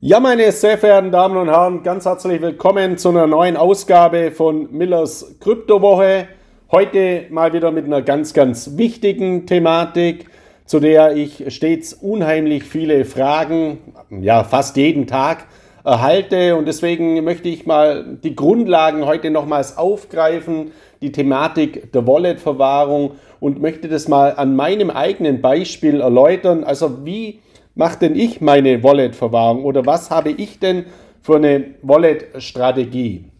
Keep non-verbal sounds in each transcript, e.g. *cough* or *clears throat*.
Ja, meine sehr verehrten Damen und Herren, ganz herzlich willkommen zu einer neuen Ausgabe von Millers Kryptowoche. Heute mal wieder mit einer ganz, ganz wichtigen Thematik, zu der ich stets unheimlich viele Fragen, ja, fast jeden Tag erhalte. Und deswegen möchte ich mal die Grundlagen heute nochmals aufgreifen, die Thematik der Wallet-Verwahrung und möchte das mal an meinem eigenen Beispiel erläutern. Also wie mache denn ich meine Wallet-Verwahrung oder was habe ich denn für eine Wallet-Strategie?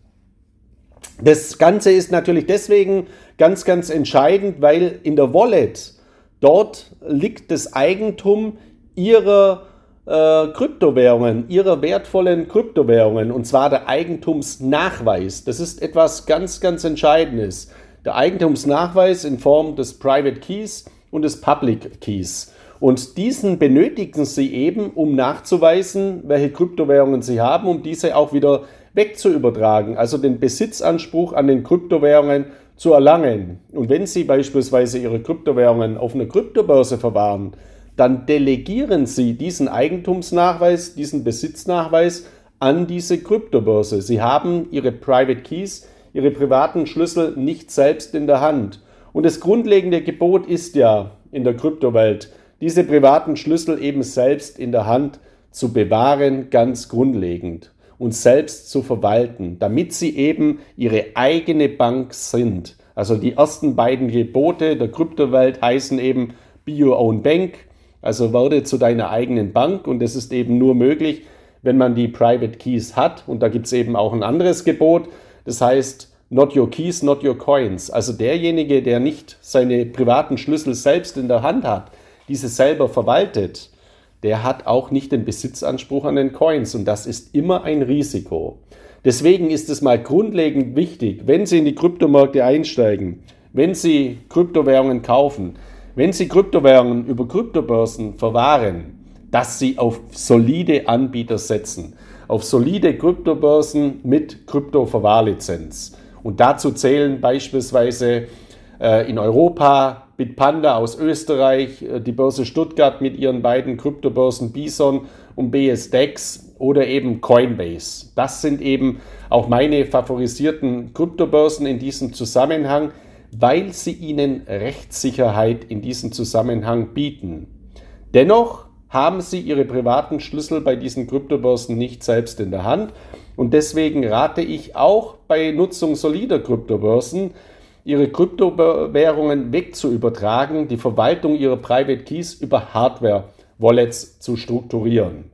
Das Ganze ist natürlich deswegen ganz, ganz entscheidend, weil in der Wallet dort liegt das Eigentum ihrer äh, Kryptowährungen, ihrer wertvollen Kryptowährungen, und zwar der Eigentumsnachweis. Das ist etwas ganz, ganz Entscheidendes. Der Eigentumsnachweis in Form des Private Keys und des Public Keys. Und diesen benötigen Sie eben, um nachzuweisen, welche Kryptowährungen Sie haben, um diese auch wieder wegzuübertragen, also den Besitzanspruch an den Kryptowährungen zu erlangen. Und wenn Sie beispielsweise Ihre Kryptowährungen auf einer Kryptobörse verwahren, dann delegieren Sie diesen Eigentumsnachweis, diesen Besitznachweis an diese Kryptobörse. Sie haben Ihre Private Keys, Ihre privaten Schlüssel nicht selbst in der Hand. Und das grundlegende Gebot ist ja in der Kryptowelt, diese privaten Schlüssel eben selbst in der Hand zu bewahren, ganz grundlegend und selbst zu verwalten, damit sie eben ihre eigene Bank sind. Also die ersten beiden Gebote der Kryptowelt heißen eben Be Your Own Bank, also werde zu deiner eigenen Bank und das ist eben nur möglich, wenn man die Private Keys hat und da gibt es eben auch ein anderes Gebot, das heißt Not your keys, not your coins. Also derjenige, der nicht seine privaten Schlüssel selbst in der Hand hat, diese selber verwaltet, der hat auch nicht den Besitzanspruch an den Coins und das ist immer ein Risiko. Deswegen ist es mal grundlegend wichtig, wenn Sie in die Kryptomärkte einsteigen, wenn Sie Kryptowährungen kaufen, wenn Sie Kryptowährungen über Kryptobörsen verwahren, dass Sie auf solide Anbieter setzen, auf solide Kryptobörsen mit Kryptoverwahrlizenz. Und dazu zählen beispielsweise äh, in Europa Bitpanda aus Österreich, äh, die Börse Stuttgart mit ihren beiden Kryptobörsen Bison und BSDEX oder eben Coinbase. Das sind eben auch meine favorisierten Kryptobörsen in diesem Zusammenhang, weil sie ihnen Rechtssicherheit in diesem Zusammenhang bieten. Dennoch haben sie ihre privaten Schlüssel bei diesen Kryptobörsen nicht selbst in der Hand und deswegen rate ich auch bei Nutzung solider Kryptobörsen, ihre Kryptowährungen wegzuübertragen, die Verwaltung ihrer Private Keys über Hardware-Wallets zu strukturieren.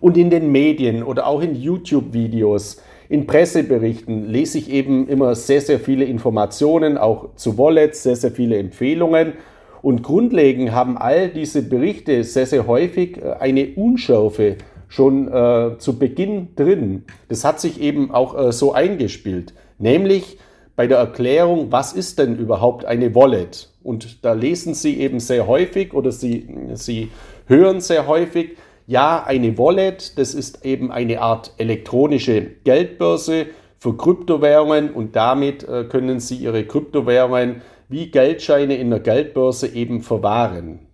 Und in den Medien oder auch in YouTube-Videos, in Presseberichten lese ich eben immer sehr, sehr viele Informationen, auch zu Wallets, sehr, sehr viele Empfehlungen. Und grundlegend haben all diese Berichte sehr, sehr häufig äh, eine Unschärfe schon äh, zu Beginn drin. Das hat sich eben auch äh, so eingespielt. Nämlich, bei der Erklärung, was ist denn überhaupt eine Wallet? Und da lesen Sie eben sehr häufig oder Sie, Sie hören sehr häufig, ja, eine Wallet, das ist eben eine Art elektronische Geldbörse für Kryptowährungen und damit äh, können Sie Ihre Kryptowährungen wie Geldscheine in der Geldbörse eben verwahren.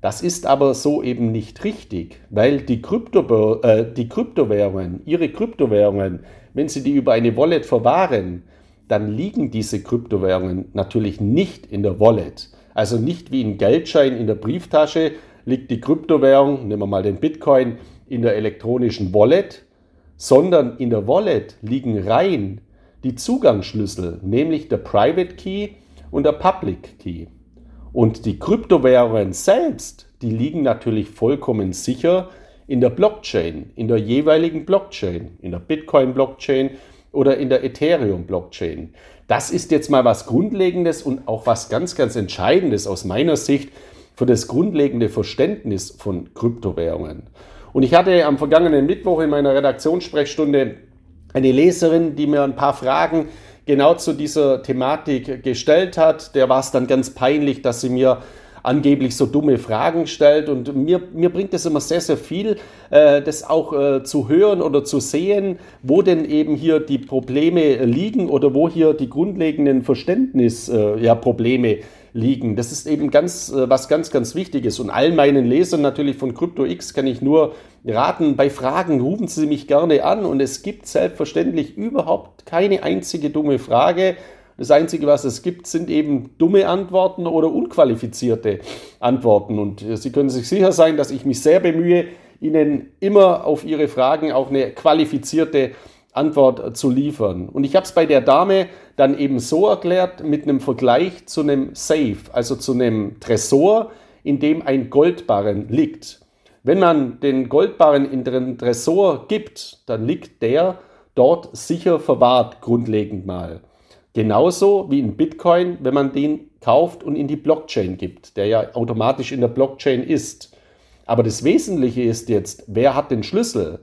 Das ist aber so eben nicht richtig, weil die, Kryptobör äh, die Kryptowährungen, Ihre Kryptowährungen, wenn Sie die über eine Wallet verwahren, dann liegen diese Kryptowährungen natürlich nicht in der Wallet. Also nicht wie ein Geldschein in der Brieftasche liegt die Kryptowährung, nehmen wir mal den Bitcoin, in der elektronischen Wallet, sondern in der Wallet liegen rein die Zugangsschlüssel, nämlich der Private Key und der Public Key. Und die Kryptowährungen selbst, die liegen natürlich vollkommen sicher in der Blockchain, in der jeweiligen Blockchain, in der Bitcoin-Blockchain oder in der Ethereum-Blockchain. Das ist jetzt mal was Grundlegendes und auch was ganz, ganz Entscheidendes aus meiner Sicht für das grundlegende Verständnis von Kryptowährungen. Und ich hatte am vergangenen Mittwoch in meiner Redaktionssprechstunde eine Leserin, die mir ein paar Fragen genau zu dieser Thematik gestellt hat. Der war es dann ganz peinlich, dass sie mir angeblich so dumme Fragen stellt. Und mir, mir bringt es immer sehr, sehr viel, äh, das auch äh, zu hören oder zu sehen, wo denn eben hier die Probleme liegen oder wo hier die grundlegenden Verständnisprobleme äh, ja, liegen. Das ist eben ganz, äh, was ganz, ganz wichtig ist. Und all meinen Lesern natürlich von CryptoX kann ich nur raten, bei Fragen rufen Sie mich gerne an und es gibt selbstverständlich überhaupt keine einzige dumme Frage. Das Einzige, was es gibt, sind eben dumme Antworten oder unqualifizierte Antworten. Und äh, Sie können sich sicher sein, dass ich mich sehr bemühe, Ihnen immer auf Ihre Fragen auch eine qualifizierte Antwort zu liefern. Und ich habe es bei der Dame dann eben so erklärt mit einem Vergleich zu einem Safe, also zu einem Tresor, in dem ein Goldbarren liegt. Wenn man den Goldbarren in den Tresor gibt, dann liegt der dort sicher verwahrt, grundlegend mal. Genauso wie in Bitcoin, wenn man den kauft und in die Blockchain gibt, der ja automatisch in der Blockchain ist. Aber das Wesentliche ist jetzt, wer hat den Schlüssel?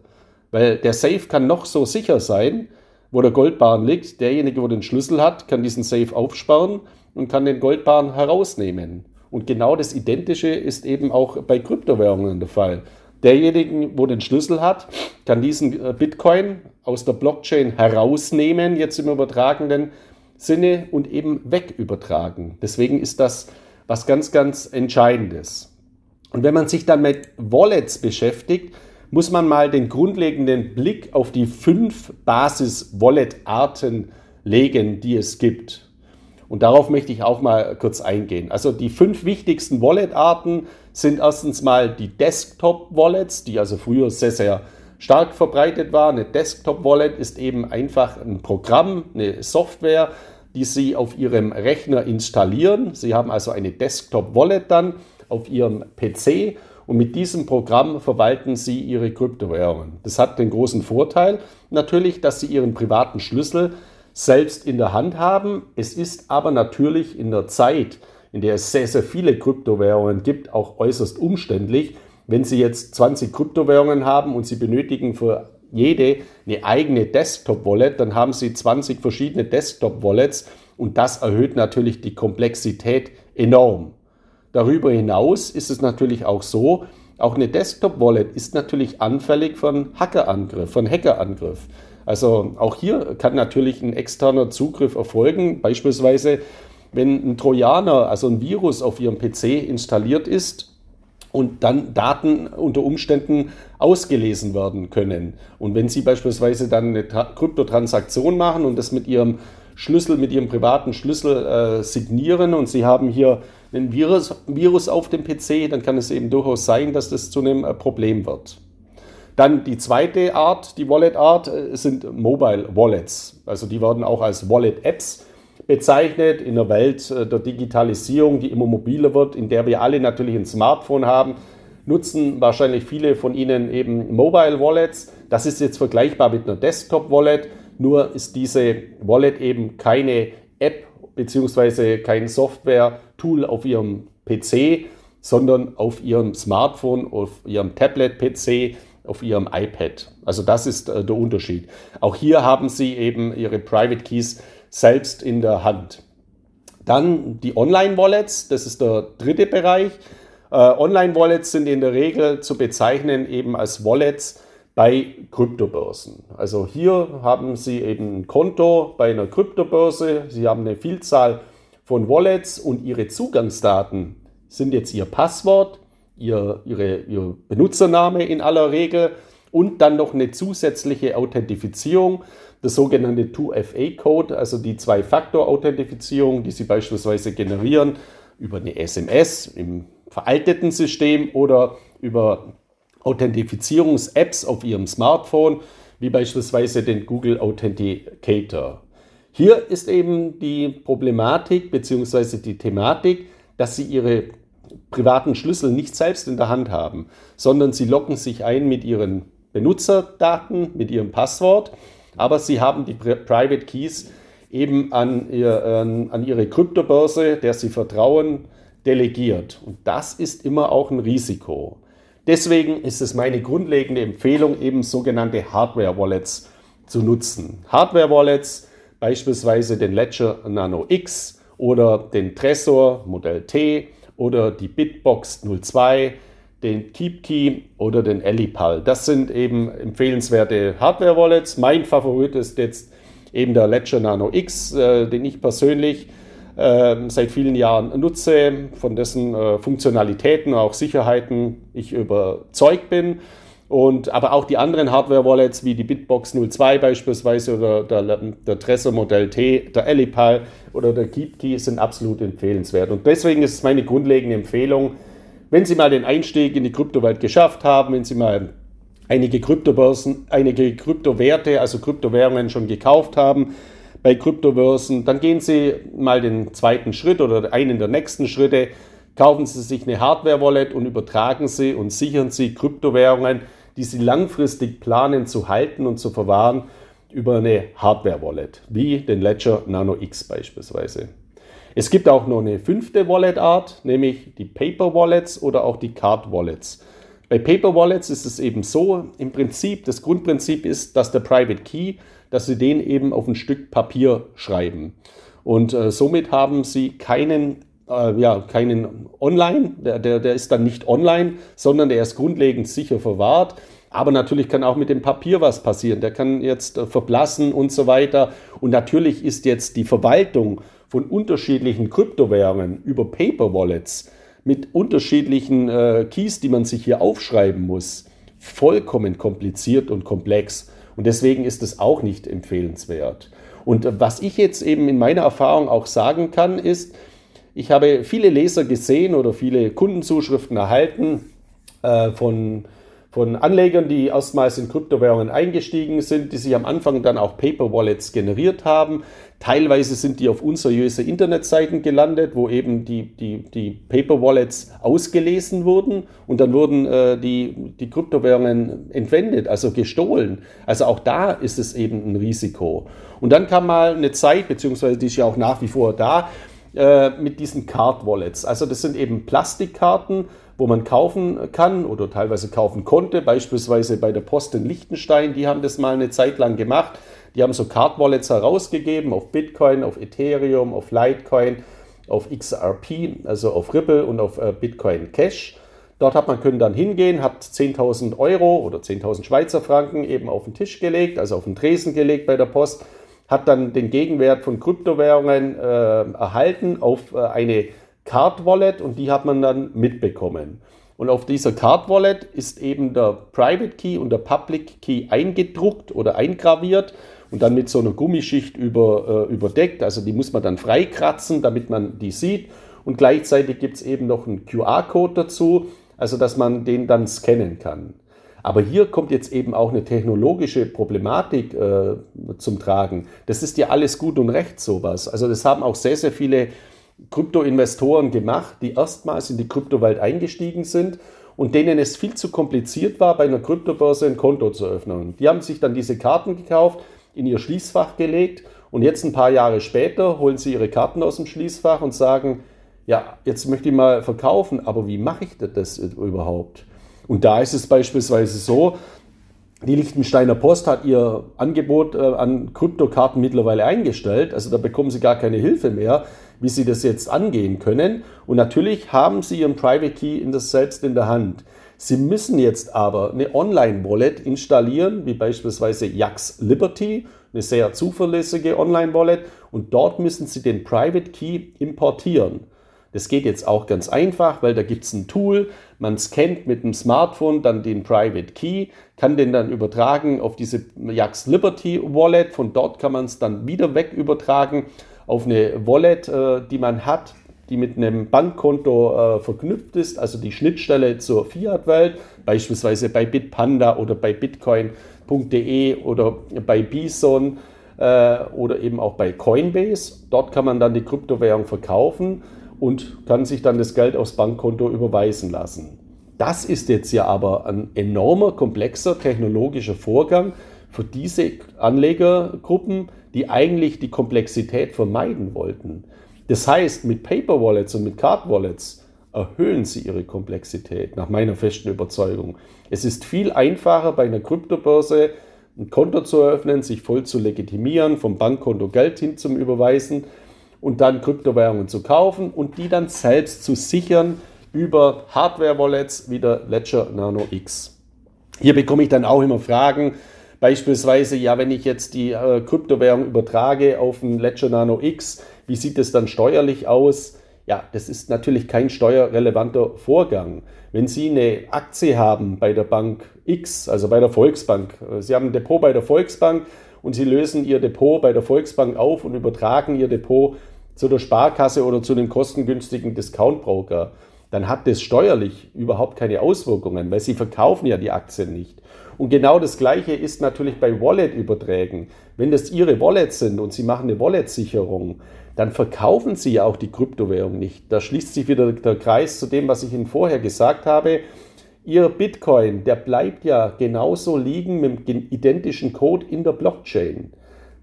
Weil der Safe kann noch so sicher sein, wo der Goldbarren liegt. Derjenige, wo den Schlüssel hat, kann diesen Safe aufsperren und kann den Goldbarren herausnehmen. Und genau das Identische ist eben auch bei Kryptowährungen der Fall. Derjenige, wo den Schlüssel hat, kann diesen äh, Bitcoin aus der Blockchain herausnehmen, jetzt im übertragenen Sinne, und eben wegübertragen. Deswegen ist das was ganz, ganz Entscheidendes. Und wenn man sich dann mit Wallets beschäftigt, muss man mal den grundlegenden Blick auf die fünf Basis-Wallet-Arten legen, die es gibt. Und darauf möchte ich auch mal kurz eingehen. Also die fünf wichtigsten Wallet-Arten sind erstens mal die Desktop-Wallets, die also früher sehr, sehr stark verbreitet war. Eine Desktop-Wallet ist eben einfach ein Programm, eine Software, die Sie auf Ihrem Rechner installieren. Sie haben also eine Desktop-Wallet dann auf Ihrem PC und mit diesem Programm verwalten Sie Ihre Kryptowährungen. Das hat den großen Vorteil natürlich, dass Sie Ihren privaten Schlüssel selbst in der Hand haben. Es ist aber natürlich in der Zeit, in der es sehr, sehr viele Kryptowährungen gibt, auch äußerst umständlich. Wenn Sie jetzt 20 Kryptowährungen haben und Sie benötigen für jede eine eigene Desktop-Wallet, dann haben Sie 20 verschiedene Desktop-Wallets und das erhöht natürlich die Komplexität enorm. Darüber hinaus ist es natürlich auch so, auch eine Desktop-Wallet ist natürlich anfällig von Hackerangriff, von Hackerangriff. Also auch hier kann natürlich ein externer Zugriff erfolgen, beispielsweise wenn ein Trojaner, also ein Virus auf Ihrem PC installiert ist und dann Daten unter Umständen ausgelesen werden können. Und wenn Sie beispielsweise dann eine Kryptotransaktion machen und das mit Ihrem Schlüssel, mit Ihrem privaten Schlüssel äh, signieren und Sie haben hier ein Virus, Virus auf dem PC, dann kann es eben durchaus sein, dass das zu einem äh, Problem wird. Dann die zweite Art, die Wallet-Art, äh, sind Mobile Wallets. Also die werden auch als Wallet-Apps bezeichnet in der Welt äh, der Digitalisierung, die immer mobiler wird, in der wir alle natürlich ein Smartphone haben, nutzen wahrscheinlich viele von Ihnen eben Mobile Wallets. Das ist jetzt vergleichbar mit einer Desktop Wallet, nur ist diese Wallet eben keine App beziehungsweise kein Software-Tool auf Ihrem PC, sondern auf Ihrem Smartphone, auf Ihrem Tablet-PC, auf Ihrem iPad. Also das ist äh, der Unterschied. Auch hier haben Sie eben Ihre Private Keys selbst in der Hand. Dann die Online-Wallets, das ist der dritte Bereich. Äh, Online-Wallets sind in der Regel zu bezeichnen eben als Wallets, bei Kryptobörsen. Also hier haben Sie eben ein Konto bei einer Kryptobörse, Sie haben eine Vielzahl von Wallets und Ihre Zugangsdaten sind jetzt Ihr Passwort, Ihr, Ihre, Ihr Benutzername in aller Regel und dann noch eine zusätzliche Authentifizierung, der sogenannte 2FA-Code, also die Zwei-Faktor-Authentifizierung, die Sie beispielsweise generieren über eine SMS im veralteten System oder über Authentifizierungs-Apps auf Ihrem Smartphone, wie beispielsweise den Google Authenticator. Hier ist eben die Problematik bzw. die Thematik, dass Sie Ihre privaten Schlüssel nicht selbst in der Hand haben, sondern Sie loggen sich ein mit Ihren Benutzerdaten, mit Ihrem Passwort, aber Sie haben die Private Keys eben an, ihr, an Ihre Kryptobörse, der Sie vertrauen, delegiert. Und das ist immer auch ein Risiko. Deswegen ist es meine grundlegende Empfehlung, eben sogenannte Hardware-Wallets zu nutzen. Hardware-Wallets, beispielsweise den Ledger Nano X oder den Tresor Modell T oder die Bitbox 02, den KeepKey oder den Elipal. Das sind eben empfehlenswerte Hardware-Wallets. Mein Favorit ist jetzt eben der Ledger Nano X, äh, den ich persönlich äh, seit vielen Jahren nutze, von dessen äh, Funktionalitäten, auch Sicherheiten ich überzeugt bin. Und, aber auch die anderen Hardware-Wallets wie die Bitbox 02 beispielsweise oder der, der Trezor Modell T, der Elipal oder der KeepKey sind absolut empfehlenswert. Und deswegen ist es meine grundlegende Empfehlung, wenn Sie mal den Einstieg in die Kryptowelt geschafft haben, wenn Sie mal einige Kryptobörsen, einige Kryptowerte, also Kryptowährungen schon gekauft haben bei Kryptobörsen, dann gehen Sie mal den zweiten Schritt oder einen der nächsten Schritte, kaufen Sie sich eine Hardware-Wallet und übertragen Sie und sichern Sie Kryptowährungen die sie langfristig planen zu halten und zu verwahren, über eine Hardware-Wallet, wie den Ledger Nano X beispielsweise. Es gibt auch noch eine fünfte Wallet-Art, nämlich die Paper Wallets oder auch die Card Wallets. Bei Paper Wallets ist es eben so, im Prinzip, das Grundprinzip ist, dass der Private Key, dass Sie den eben auf ein Stück Papier schreiben. Und äh, somit haben Sie keinen äh, ja, keinen online, der, der, der ist dann nicht online, sondern der ist grundlegend sicher verwahrt. Aber natürlich kann auch mit dem Papier was passieren. Der kann jetzt äh, verblassen und so weiter. Und natürlich ist jetzt die Verwaltung von unterschiedlichen Kryptowährungen über Paper Wallets mit unterschiedlichen äh, Keys, die man sich hier aufschreiben muss, vollkommen kompliziert und komplex. Und deswegen ist es auch nicht empfehlenswert. Und äh, was ich jetzt eben in meiner Erfahrung auch sagen kann, ist, ich habe viele Leser gesehen oder viele Kundenzuschriften erhalten äh, von, von Anlegern, die erstmals in Kryptowährungen eingestiegen sind, die sich am Anfang dann auch Paper Wallets generiert haben. Teilweise sind die auf unseriöse Internetseiten gelandet, wo eben die, die, die Paper Wallets ausgelesen wurden und dann wurden äh, die, die Kryptowährungen entwendet, also gestohlen. Also auch da ist es eben ein Risiko. Und dann kam mal eine Zeit, beziehungsweise die ist ja auch nach wie vor da, äh, mit diesen Card Wallets. Also das sind eben Plastikkarten, wo man kaufen kann oder teilweise kaufen konnte. Beispielsweise bei der Post in Liechtenstein, die haben das mal eine Zeit lang gemacht. Die haben so Card Wallets herausgegeben auf Bitcoin, auf Ethereum, auf Litecoin, auf XRP, also auf Ripple und auf äh, Bitcoin Cash. Dort hat man können dann hingehen, hat 10.000 Euro oder 10.000 Schweizer Franken eben auf den Tisch gelegt, also auf den Tresen gelegt bei der Post hat dann den Gegenwert von Kryptowährungen äh, erhalten auf äh, eine Card Wallet und die hat man dann mitbekommen. Und auf dieser Card Wallet ist eben der Private Key und der Public Key eingedruckt oder eingraviert und dann mit so einer Gummischicht über, äh, überdeckt. Also die muss man dann freikratzen, damit man die sieht. Und gleichzeitig gibt es eben noch einen QR-Code dazu, also dass man den dann scannen kann. Aber hier kommt jetzt eben auch eine technologische Problematik äh, zum Tragen. Das ist ja alles gut und recht sowas. Also das haben auch sehr, sehr viele Krypto-Investoren gemacht, die erstmals in die Kryptowelt eingestiegen sind und denen es viel zu kompliziert war, bei einer Kryptobörse ein Konto zu öffnen. Die haben sich dann diese Karten gekauft, in ihr Schließfach gelegt und jetzt ein paar Jahre später holen sie ihre Karten aus dem Schließfach und sagen, ja, jetzt möchte ich mal verkaufen, aber wie mache ich das überhaupt? Und da ist es beispielsweise so, die Liechtensteiner Post hat ihr Angebot äh, an Kryptokarten mittlerweile eingestellt. Also da bekommen sie gar keine Hilfe mehr, wie sie das jetzt angehen können. Und natürlich haben sie ihren Private Key in das selbst in der Hand. Sie müssen jetzt aber eine Online-Wallet installieren, wie beispielsweise Yax Liberty, eine sehr zuverlässige Online-Wallet. Und dort müssen Sie den Private Key importieren. Das geht jetzt auch ganz einfach, weil da gibt es ein Tool, man scannt mit dem Smartphone dann den Private Key, kann den dann übertragen auf diese Jax Liberty Wallet. Von dort kann man es dann wieder weg übertragen auf eine Wallet, äh, die man hat, die mit einem Bankkonto äh, verknüpft ist, also die Schnittstelle zur Fiat-Welt, beispielsweise bei Bitpanda oder bei bitcoin.de oder bei Bison äh, oder eben auch bei Coinbase. Dort kann man dann die Kryptowährung verkaufen und kann sich dann das Geld aufs Bankkonto überweisen lassen. Das ist jetzt ja aber ein enormer, komplexer technologischer Vorgang für diese Anlegergruppen, die eigentlich die Komplexität vermeiden wollten. Das heißt, mit Paper Wallets und mit Card Wallets erhöhen sie ihre Komplexität, nach meiner festen Überzeugung. Es ist viel einfacher bei einer Kryptobörse ein Konto zu eröffnen, sich voll zu legitimieren, vom Bankkonto Geld hin zum Überweisen und dann Kryptowährungen zu kaufen und die dann selbst zu sichern über Hardware-Wallets wie der Ledger Nano X. Hier bekomme ich dann auch immer Fragen, beispielsweise, ja, wenn ich jetzt die äh, Kryptowährung übertrage auf den Ledger Nano X, Wie sieht es dann steuerlich aus? Ja, das ist natürlich kein steuerrelevanter Vorgang. Wenn Sie eine Aktie haben bei der Bank X, also bei der Volksbank, Sie haben ein Depot bei der Volksbank und Sie lösen Ihr Depot bei der Volksbank auf und übertragen Ihr Depot zu der Sparkasse oder zu dem kostengünstigen Discountbroker, dann hat das steuerlich überhaupt keine Auswirkungen, weil Sie verkaufen ja die Aktien nicht. Und genau das Gleiche ist natürlich bei Wallet-Überträgen. Wenn das Ihre Wallets sind und Sie machen eine Wallet-Sicherung, dann verkaufen Sie ja auch die Kryptowährung nicht. Da schließt sich wieder der Kreis zu dem, was ich Ihnen vorher gesagt habe. Ihr Bitcoin, der bleibt ja genauso liegen mit dem identischen Code in der Blockchain.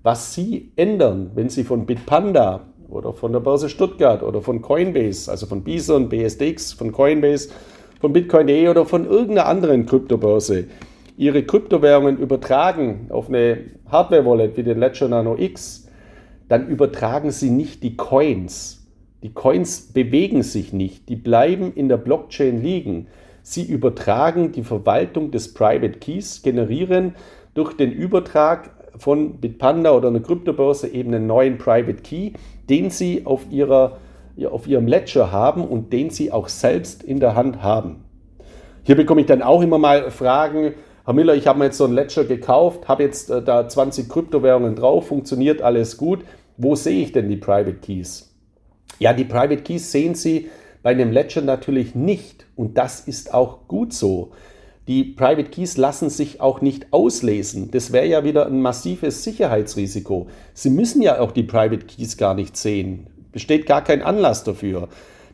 Was Sie ändern, wenn Sie von Bitpanda oder von der Börse Stuttgart oder von Coinbase, also von Bison, BSDX, von Coinbase, von Bitcoin.de oder von irgendeiner anderen Kryptobörse, ihre Kryptowährungen übertragen auf eine Hardware-Wallet wie den Ledger Nano X, dann übertragen sie nicht die Coins. Die Coins bewegen sich nicht, die bleiben in der Blockchain liegen. Sie übertragen die Verwaltung des Private Keys, generieren durch den Übertrag von Bitpanda oder einer Kryptobörse eben einen neuen Private Key, den Sie auf, ihrer, auf Ihrem Ledger haben und den Sie auch selbst in der Hand haben. Hier bekomme ich dann auch immer mal Fragen, Herr Miller, ich habe mir jetzt so ein Ledger gekauft, habe jetzt äh, da 20 Kryptowährungen drauf, funktioniert alles gut. Wo sehe ich denn die Private Keys? Ja, die Private Keys sehen Sie bei einem Ledger natürlich nicht und das ist auch gut so. Die Private Keys lassen sich auch nicht auslesen. Das wäre ja wieder ein massives Sicherheitsrisiko. Sie müssen ja auch die Private Keys gar nicht sehen. Besteht gar kein Anlass dafür.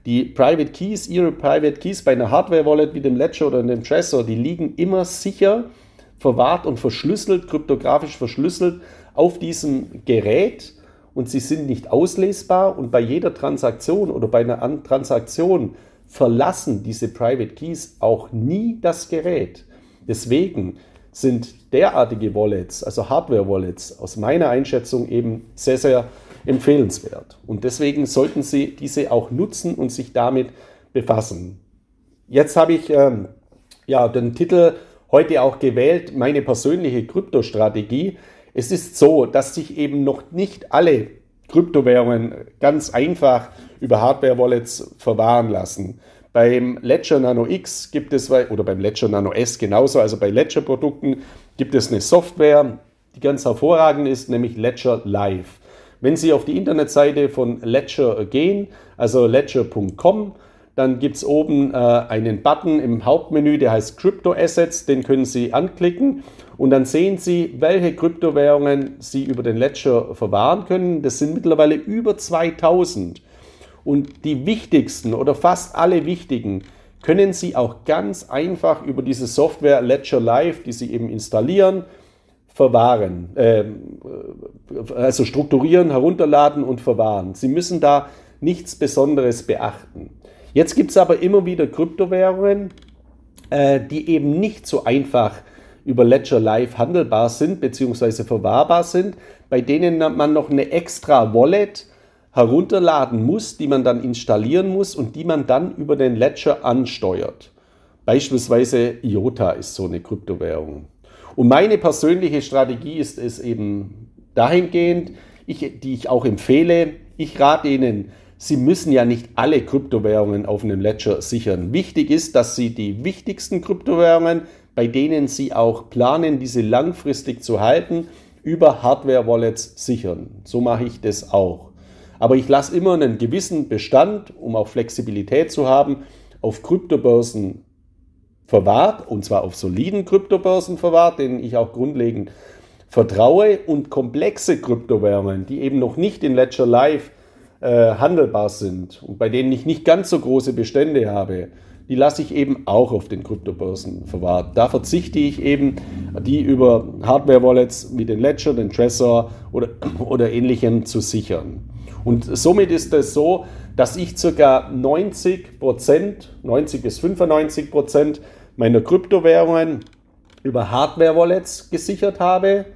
Die Private Keys, Ihre Private Keys bei einer Hardware-Wallet wie dem Ledger oder dem Trezor, die liegen immer sicher verwahrt und verschlüsselt, kryptografisch verschlüsselt auf diesem Gerät und sie sind nicht auslesbar und bei jeder Transaktion oder bei einer Transaktion verlassen diese Private Keys auch nie das Gerät. Deswegen sind derartige Wallets, also Hardware-Wallets, aus meiner Einschätzung eben sehr, sehr empfehlenswert. Und deswegen sollten Sie diese auch nutzen und sich damit befassen. Jetzt habe ich ähm, ja, den Titel heute auch gewählt, meine persönliche Kryptostrategie. Es ist so, dass sich eben noch nicht alle Kryptowährungen ganz einfach über Hardware-Wallets verwahren lassen. Beim Ledger Nano X gibt es, oder beim Ledger Nano S genauso, also bei Ledger-Produkten gibt es eine Software, die ganz hervorragend ist, nämlich Ledger Live. Wenn Sie auf die Internetseite von Ledger gehen, also ledger.com, dann gibt es oben äh, einen Button im Hauptmenü, der heißt Crypto Assets, den können Sie anklicken und dann sehen Sie, welche Kryptowährungen Sie über den Ledger verwahren können. Das sind mittlerweile über 2000 und die wichtigsten oder fast alle wichtigen können Sie auch ganz einfach über diese Software Ledger Live, die Sie eben installieren, verwahren, äh, also strukturieren, herunterladen und verwahren. Sie müssen da nichts Besonderes beachten. Jetzt gibt es aber immer wieder Kryptowährungen, äh, die eben nicht so einfach über Ledger Live handelbar sind bzw. verwahrbar sind, bei denen man noch eine extra Wallet herunterladen muss, die man dann installieren muss und die man dann über den Ledger ansteuert. Beispielsweise IOTA ist so eine Kryptowährung. Und meine persönliche Strategie ist es eben dahingehend, ich, die ich auch empfehle, ich rate Ihnen, Sie müssen ja nicht alle Kryptowährungen auf einem Ledger sichern. Wichtig ist, dass Sie die wichtigsten Kryptowährungen, bei denen Sie auch planen, diese langfristig zu halten, über Hardware-Wallets sichern. So mache ich das auch. Aber ich lasse immer einen gewissen Bestand, um auch Flexibilität zu haben, auf Kryptobörsen verwahrt, und zwar auf soliden Kryptobörsen verwahrt, denen ich auch grundlegend vertraue, und komplexe Kryptowährungen, die eben noch nicht in Ledger Live äh, handelbar sind und bei denen ich nicht ganz so große Bestände habe, die lasse ich eben auch auf den Kryptobörsen verwahrt. Da verzichte ich eben, die über Hardware-Wallets wie den Ledger, den Trezor oder, *clears throat* oder ähnlichem zu sichern. Und somit ist es so, dass ich ca. 90% 90 bis 95 Prozent meiner Kryptowährungen über Hardware-Wallets gesichert habe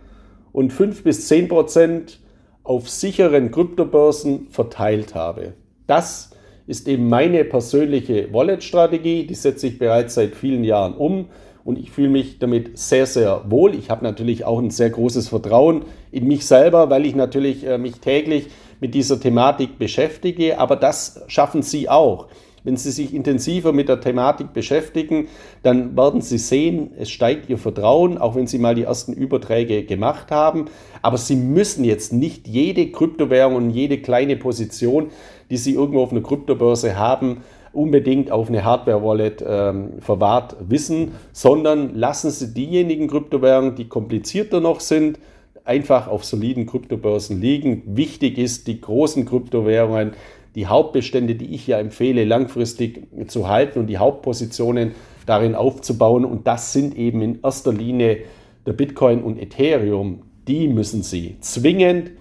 und 5 bis 10 Prozent auf sicheren Kryptobörsen verteilt habe. Das ist eben meine persönliche Wallet-Strategie, die setze ich bereits seit vielen Jahren um und ich fühle mich damit sehr, sehr wohl. Ich habe natürlich auch ein sehr großes Vertrauen in mich selber, weil ich natürlich äh, mich täglich mit dieser Thematik beschäftige, aber das schaffen Sie auch. Wenn Sie sich intensiver mit der Thematik beschäftigen, dann werden Sie sehen, es steigt Ihr Vertrauen, auch wenn Sie mal die ersten Überträge gemacht haben. Aber Sie müssen jetzt nicht jede Kryptowährung und jede kleine Position, die Sie irgendwo auf einer Kryptobörse haben, unbedingt auf eine Hardware-Wallet ähm, verwahrt wissen, sondern lassen Sie diejenigen Kryptowährungen, die komplizierter noch sind, einfach auf soliden Kryptobörsen liegen. Wichtig ist, die großen Kryptowährungen, die Hauptbestände, die ich ja empfehle, langfristig zu halten und die Hauptpositionen darin aufzubauen. Und das sind eben in erster Linie der Bitcoin und Ethereum. Die müssen Sie zwingend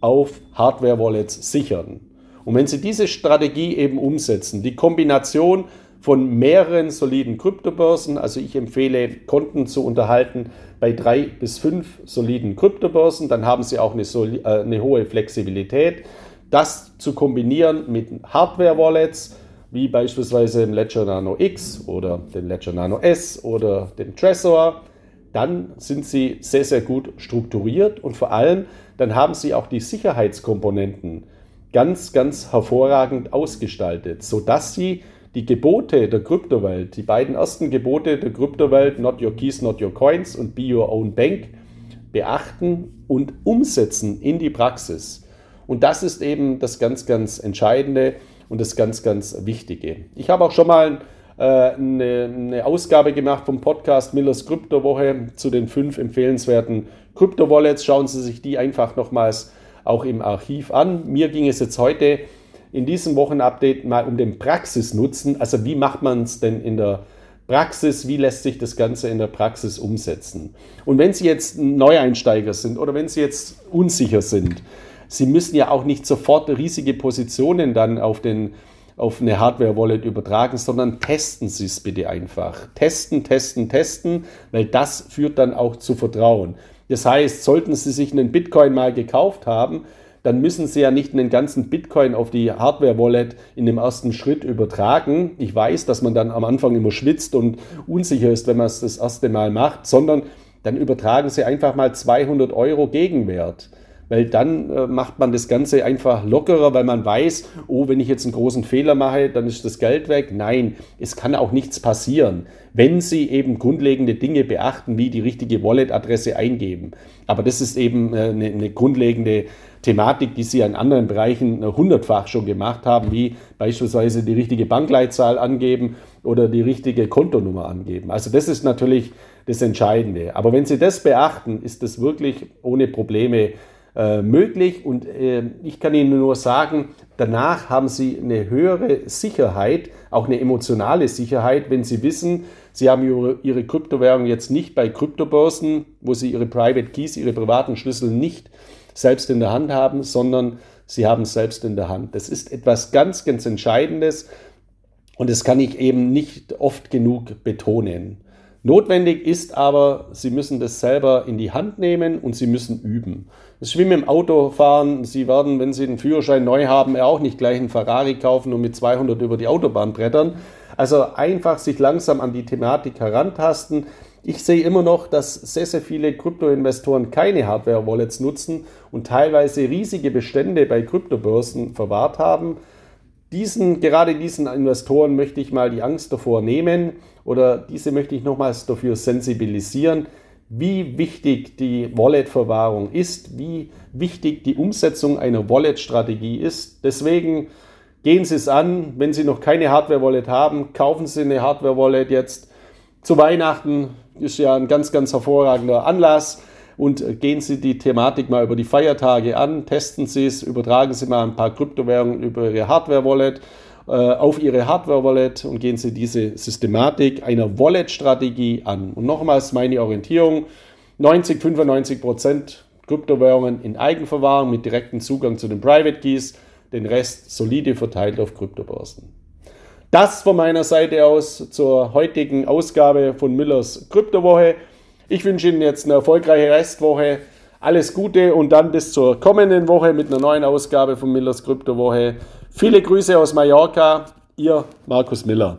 auf Hardware-Wallets sichern. Und wenn Sie diese Strategie eben umsetzen, die Kombination von mehreren soliden Kryptobörsen, also ich empfehle, Konten zu unterhalten bei drei bis fünf soliden Kryptobörsen, dann haben Sie auch eine, äh, eine hohe Flexibilität. Das zu kombinieren mit Hardware-Wallets, wie beispielsweise dem Ledger Nano X oder dem Ledger Nano S oder dem Trezor, dann sind sie sehr, sehr gut strukturiert und vor allem dann haben sie auch die Sicherheitskomponenten ganz, ganz hervorragend ausgestaltet, sodass sie die Gebote der Kryptowelt, die beiden ersten Gebote der Kryptowelt, Not Your Keys, Not Your Coins und Be Your Own Bank, beachten und umsetzen in die Praxis. Und das ist eben das ganz, ganz Entscheidende und das ganz, ganz Wichtige. Ich habe auch schon mal äh, eine, eine, Ausgabe gemacht vom Podcast Millers Kryptowoche zu den fünf empfehlenswerten Kryptowallets. Schauen Sie sich die einfach nochmals auch im Archiv an. Mir ging es jetzt heute in diesem Wochenupdate mal um den Praxisnutzen. Also wie macht man es denn in der Praxis, wie lässt sich das Ganze in der Praxis umsetzen? Und wenn Sie jetzt Neueinsteiger sind oder wenn Sie jetzt unsicher sind, Sie müssen ja auch nicht sofort riesige Positionen dann auf, den, auf eine Hardware-Wallet übertragen, sondern testen Sie es bitte einfach. Testen, testen, testen, weil das führt dann auch zu Vertrauen. Das heißt, sollten Sie sich einen Bitcoin mal gekauft haben, dann müssen Sie ja nicht einen ganzen Bitcoin auf die Hardware-Wallet in dem ersten Schritt übertragen. Ich weiß, dass man dann am Anfang immer schwitzt und unsicher ist, wenn man es das erste Mal macht, sondern dann übertragen Sie einfach mal 200 Euro Gegenwert weil dann äh, macht man das Ganze einfach lockerer, weil man weiß, oh, wenn ich jetzt einen großen Fehler mache, dann ist das Geld weg. Nein, es kann auch nichts passieren, wenn Sie eben grundlegende Dinge beachten, wie die richtige Wallet-Adresse eingeben. Aber das ist eben äh, eine, eine grundlegende Thematik, die Sie in anderen Bereichen hundertfach schon gemacht haben, wie beispielsweise die richtige Bankleitzahl angeben oder die richtige Kontonummer angeben. Also das ist natürlich das Entscheidende. Aber wenn Sie das beachten, ist das wirklich ohne Probleme äh, möglich. Und äh, ich kann Ihnen nur sagen, danach haben Sie eine höhere Sicherheit, auch eine emotionale Sicherheit, wenn Sie wissen, Sie haben Ihre, Ihre Kryptowährung jetzt nicht bei Kryptobörsen, wo Sie Ihre Private Keys, Ihre privaten Schlüssel nicht selbst in der Hand haben, sondern Sie haben es selbst in der Hand. Das ist etwas ganz, ganz Entscheidendes und das kann ich eben nicht oft genug betonen. Notwendig ist aber, Sie müssen das selber in die Hand nehmen und Sie müssen üben. Das mit dem Autofahren. Sie werden, wenn Sie den Führerschein neu haben, auch nicht gleich einen Ferrari kaufen und mit 200 über die Autobahn brettern. Also einfach sich langsam an die Thematik herantasten. Ich sehe immer noch, dass sehr, sehr viele Kryptoinvestoren keine Hardware-Wallets nutzen und teilweise riesige Bestände bei Kryptobörsen verwahrt haben. Diesen, gerade diesen Investoren möchte ich mal die Angst davor nehmen oder diese möchte ich nochmals dafür sensibilisieren, wie wichtig die Wallet-Verwahrung ist, wie wichtig die Umsetzung einer Wallet-Strategie ist. Deswegen gehen Sie es an. Wenn Sie noch keine Hardware-Wallet haben, kaufen Sie eine Hardware-Wallet jetzt. Zu Weihnachten ist ja ein ganz, ganz hervorragender Anlass und gehen Sie die Thematik mal über die Feiertage an, testen Sie es, übertragen Sie mal ein paar Kryptowährungen über Ihre Hardware-Wallet äh, auf Ihre Hardware-Wallet und gehen Sie diese Systematik einer Wallet-Strategie an. Und nochmals meine Orientierung, 90, 95 Prozent Kryptowährungen in Eigenverwahrung mit direktem Zugang zu den Private Keys, den Rest solide verteilt auf Kryptobörsen. Das von meiner Seite aus zur heutigen Ausgabe von Müllers Kryptowoche. Ich wünsche Ihnen jetzt eine erfolgreiche Restwoche. Alles Gute und dann bis zur kommenden Woche mit einer neuen Ausgabe von Millers Kryptowoche. Viele Grüße aus Mallorca, Ihr Markus Miller.